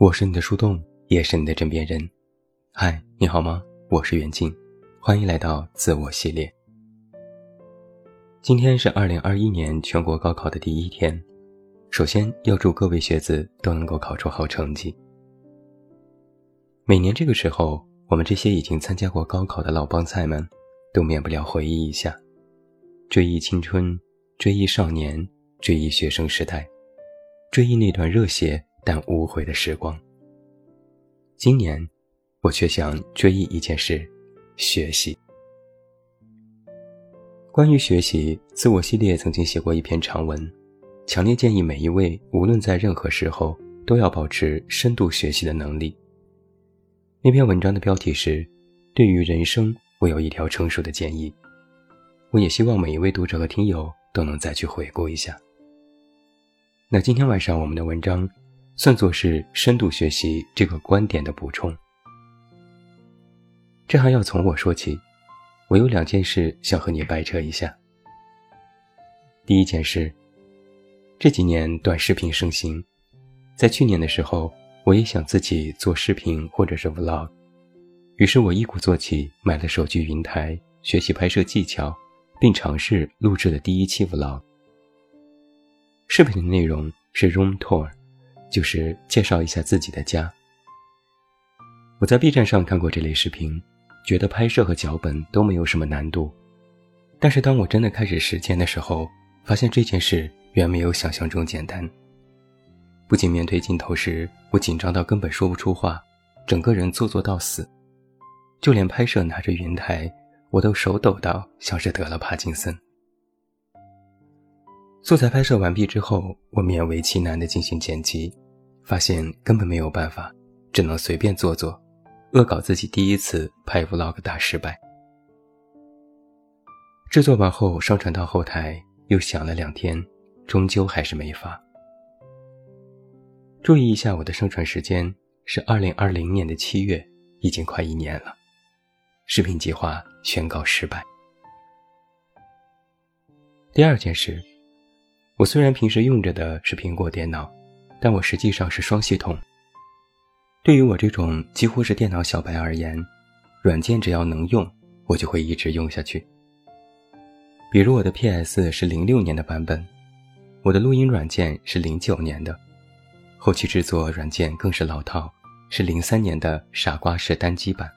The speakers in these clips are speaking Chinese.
我是你的树洞，也是你的枕边人。嗨，你好吗？我是袁静，欢迎来到自我系列。今天是二零二一年全国高考的第一天，首先要祝各位学子都能够考出好成绩。每年这个时候，我们这些已经参加过高考的老帮菜们，都免不了回忆一下，追忆青春，追忆少年，追忆学生时代，追忆那段热血。但无悔的时光。今年，我却想追忆一件事：学习。关于学习，自我系列曾经写过一篇长文，强烈建议每一位无论在任何时候都要保持深度学习的能力。那篇文章的标题是“对于人生，我有一条成熟的建议”。我也希望每一位读者和听友都能再去回顾一下。那今天晚上我们的文章。算作是深度学习这个观点的补充。这还要从我说起，我有两件事想和你掰扯一下。第一件事，这几年短视频盛行，在去年的时候，我也想自己做视频或者是 vlog，于是我一鼓作气买了手机云台，学习拍摄技巧，并尝试录制了第一期 vlog。视频的内容是 room tour。就是介绍一下自己的家。我在 B 站上看过这类视频，觉得拍摄和脚本都没有什么难度。但是当我真的开始实践的时候，发现这件事远没有想象中简单。不仅面对镜头时我紧张到根本说不出话，整个人做作到死，就连拍摄拿着云台，我都手抖到像是得了帕金森。素材拍摄完毕之后，我勉为其难地进行剪辑，发现根本没有办法，只能随便做做，恶搞自己第一次拍 vlog 大失败。制作完后上传到后台，又想了两天，终究还是没发。注意一下我的上传时间是二零二零年的七月，已经快一年了，视频计划宣告失败。第二件事。我虽然平时用着的是苹果电脑，但我实际上是双系统。对于我这种几乎是电脑小白而言，软件只要能用，我就会一直用下去。比如我的 PS 是零六年的版本，我的录音软件是零九年的，后期制作软件更是老套，是零三年的傻瓜式单机版。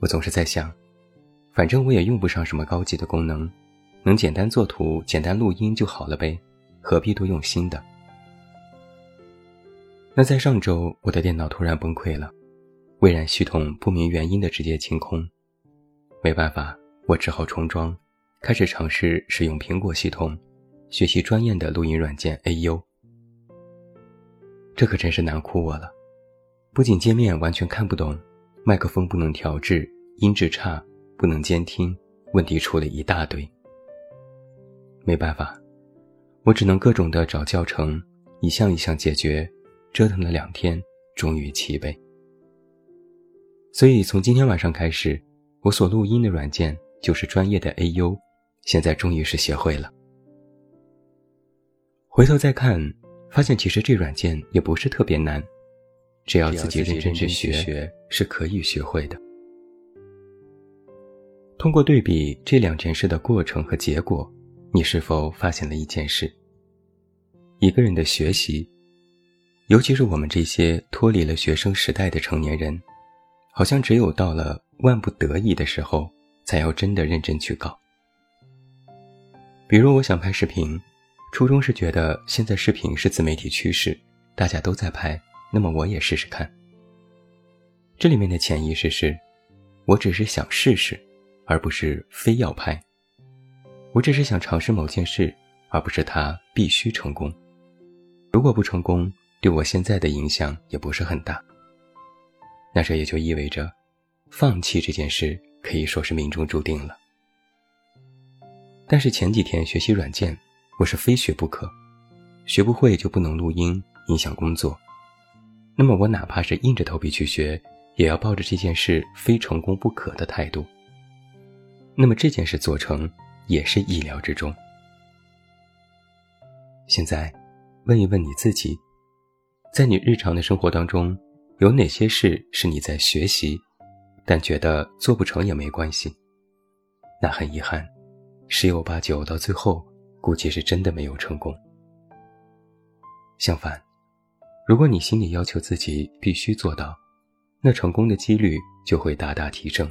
我总是在想，反正我也用不上什么高级的功能。能简单做图、简单录音就好了呗，何必多用新的？那在上周，我的电脑突然崩溃了，微软系统不明原因的直接清空，没办法，我只好重装，开始尝试使用苹果系统，学习专业的录音软件 AU。这可真是难哭我了，不仅界面完全看不懂，麦克风不能调制，音质差，不能监听，问题出了一大堆。没办法，我只能各种的找教程，一项一项解决，折腾了两天，终于齐备。所以从今天晚上开始，我所录音的软件就是专业的 AU，现在终于是学会了。回头再看，发现其实这软件也不是特别难，只要自己认真去学，是可以学会的。通过对比这两件事的过程和结果。你是否发现了一件事？一个人的学习，尤其是我们这些脱离了学生时代的成年人，好像只有到了万不得已的时候，才要真的认真去搞。比如，我想拍视频，初衷是觉得现在视频是自媒体趋势，大家都在拍，那么我也试试看。这里面的潜意识是，我只是想试试，而不是非要拍。我只是想尝试某件事，而不是它必须成功。如果不成功，对我现在的影响也不是很大。那这也就意味着，放弃这件事可以说是命中注定了。但是前几天学习软件，我是非学不可，学不会就不能录音，影响工作。那么我哪怕是硬着头皮去学，也要抱着这件事非成功不可的态度。那么这件事做成。也是意料之中。现在，问一问你自己：在你日常的生活当中，有哪些事是你在学习，但觉得做不成也没关系？那很遗憾，十有八九到最后，估计是真的没有成功。相反，如果你心里要求自己必须做到，那成功的几率就会大大提升。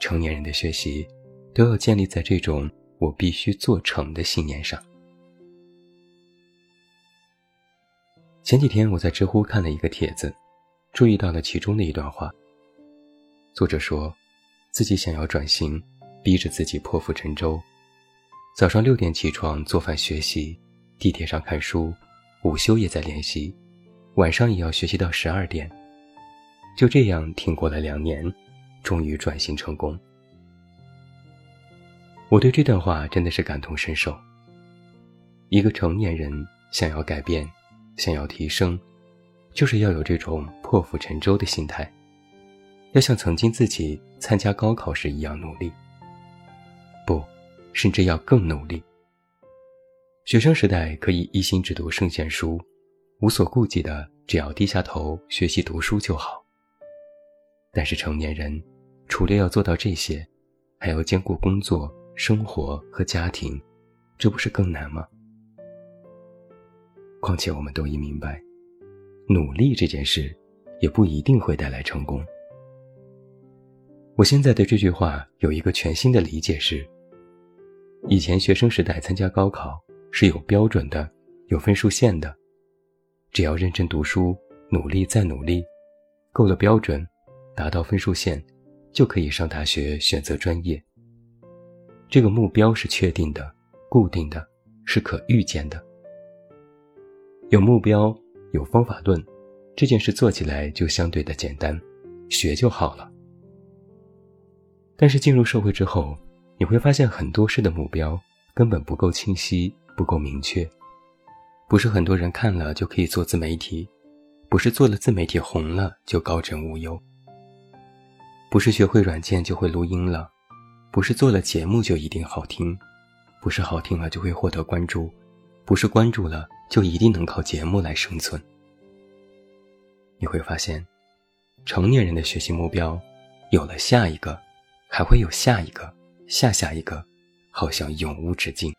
成年人的学习，都要建立在这种“我必须做成”的信念上。前几天我在知乎看了一个帖子，注意到了其中的一段话。作者说，自己想要转型，逼着自己破釜沉舟，早上六点起床做饭学习，地铁上看书，午休也在练习，晚上也要学习到十二点。就这样挺过了两年，终于转型成功。我对这段话真的是感同身受。一个成年人想要改变。想要提升，就是要有这种破釜沉舟的心态，要像曾经自己参加高考时一样努力，不，甚至要更努力。学生时代可以一心只读圣贤书，无所顾忌的只要低下头学习读书就好。但是成年人，除了要做到这些，还要兼顾工作、生活和家庭，这不是更难吗？况且我们都已明白，努力这件事也不一定会带来成功。我现在对这句话有一个全新的理解是：以前学生时代参加高考是有标准的、有分数线的，只要认真读书、努力再努力，够了标准，达到分数线，就可以上大学选择专业。这个目标是确定的、固定的，是可预见的。有目标，有方法论，这件事做起来就相对的简单，学就好了。但是进入社会之后，你会发现很多事的目标根本不够清晰，不够明确。不是很多人看了就可以做自媒体，不是做了自媒体红了就高枕无忧，不是学会软件就会录音了，不是做了节目就一定好听，不是好听了就会获得关注，不是关注了。就一定能靠节目来生存。你会发现，成年人的学习目标，有了下一个，还会有下一个、下下一个，好像永无止境。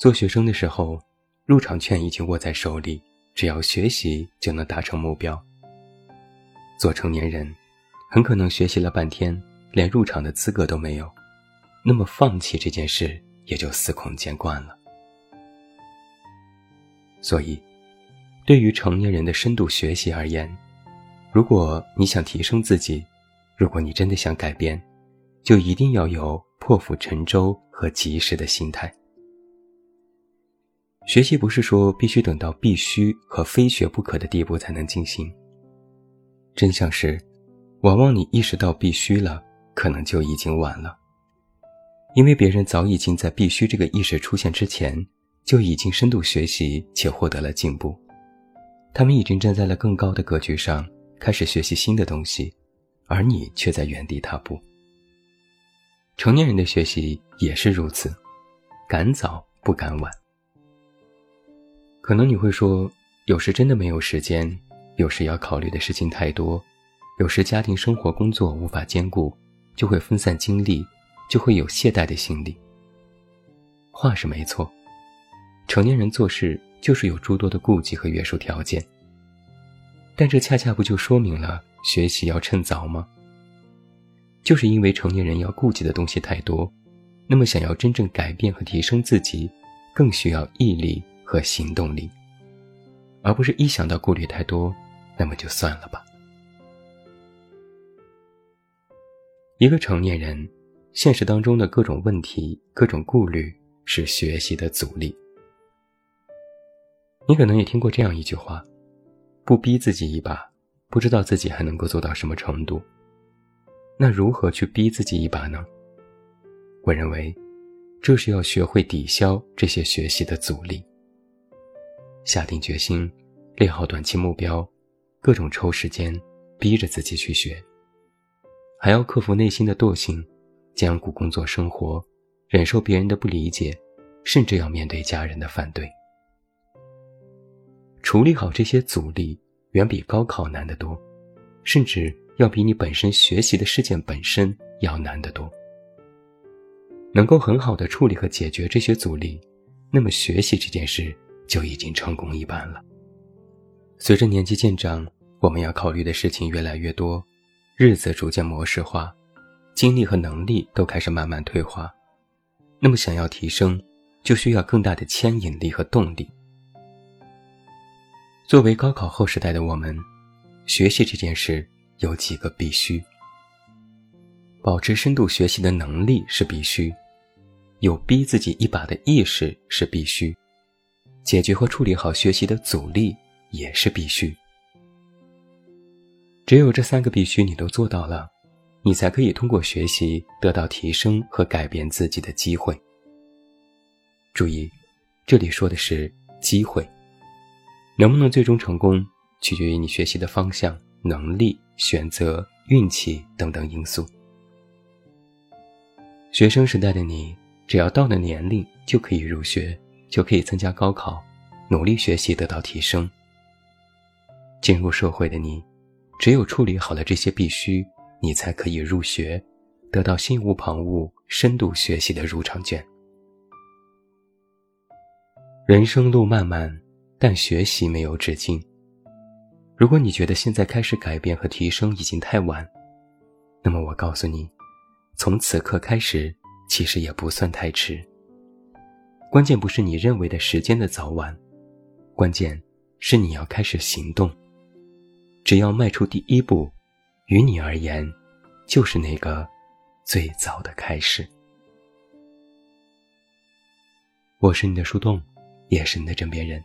做学生的时候，入场券已经握在手里，只要学习就能达成目标。做成年人，很可能学习了半天，连入场的资格都没有，那么放弃这件事也就司空见惯了。所以，对于成年人的深度学习而言，如果你想提升自己，如果你真的想改变，就一定要有破釜沉舟和及时的心态。学习不是说必须等到必须和非学不可的地步才能进行。真相是，往往你意识到必须了，可能就已经晚了，因为别人早已经在必须这个意识出现之前。就已经深度学习且获得了进步，他们已经站在了更高的格局上，开始学习新的东西，而你却在原地踏步。成年人的学习也是如此，赶早不赶晚。可能你会说，有时真的没有时间，有时要考虑的事情太多，有时家庭生活工作无法兼顾，就会分散精力，就会有懈怠的心理。话是没错。成年人做事就是有诸多的顾忌和约束条件，但这恰恰不就说明了学习要趁早吗？就是因为成年人要顾忌的东西太多，那么想要真正改变和提升自己，更需要毅力和行动力，而不是一想到顾虑太多，那么就算了吧。一个成年人，现实当中的各种问题、各种顾虑，是学习的阻力。你可能也听过这样一句话：“不逼自己一把，不知道自己还能够做到什么程度。”那如何去逼自己一把呢？我认为，这是要学会抵消这些学习的阻力，下定决心，列好短期目标，各种抽时间逼着自己去学，还要克服内心的惰性，兼顾工作生活，忍受别人的不理解，甚至要面对家人的反对。处理好这些阻力，远比高考难得多，甚至要比你本身学习的事件本身要难得多。能够很好的处理和解决这些阻力，那么学习这件事就已经成功一半了。随着年纪渐长，我们要考虑的事情越来越多，日子逐渐模式化，精力和能力都开始慢慢退化。那么想要提升，就需要更大的牵引力和动力。作为高考后时代的我们，学习这件事有几个必须：保持深度学习的能力是必须。有逼自己一把的意识是必须，解决和处理好学习的阻力也是必须。只有这三个必须你都做到了，你才可以通过学习得到提升和改变自己的机会。注意，这里说的是机会，能不能最终成功，取决于你学习的方向、能力、选择、运气等等因素。学生时代的你。只要到了年龄，就可以入学，就可以参加高考，努力学习，得到提升。进入社会的你，只有处理好了这些必须，你才可以入学，得到心无旁骛、深度学习的入场券。人生路漫漫，但学习没有止境。如果你觉得现在开始改变和提升已经太晚，那么我告诉你，从此刻开始。其实也不算太迟。关键不是你认为的时间的早晚，关键是你要开始行动。只要迈出第一步，于你而言，就是那个最早的开始。我是你的树洞，也是你的枕边人。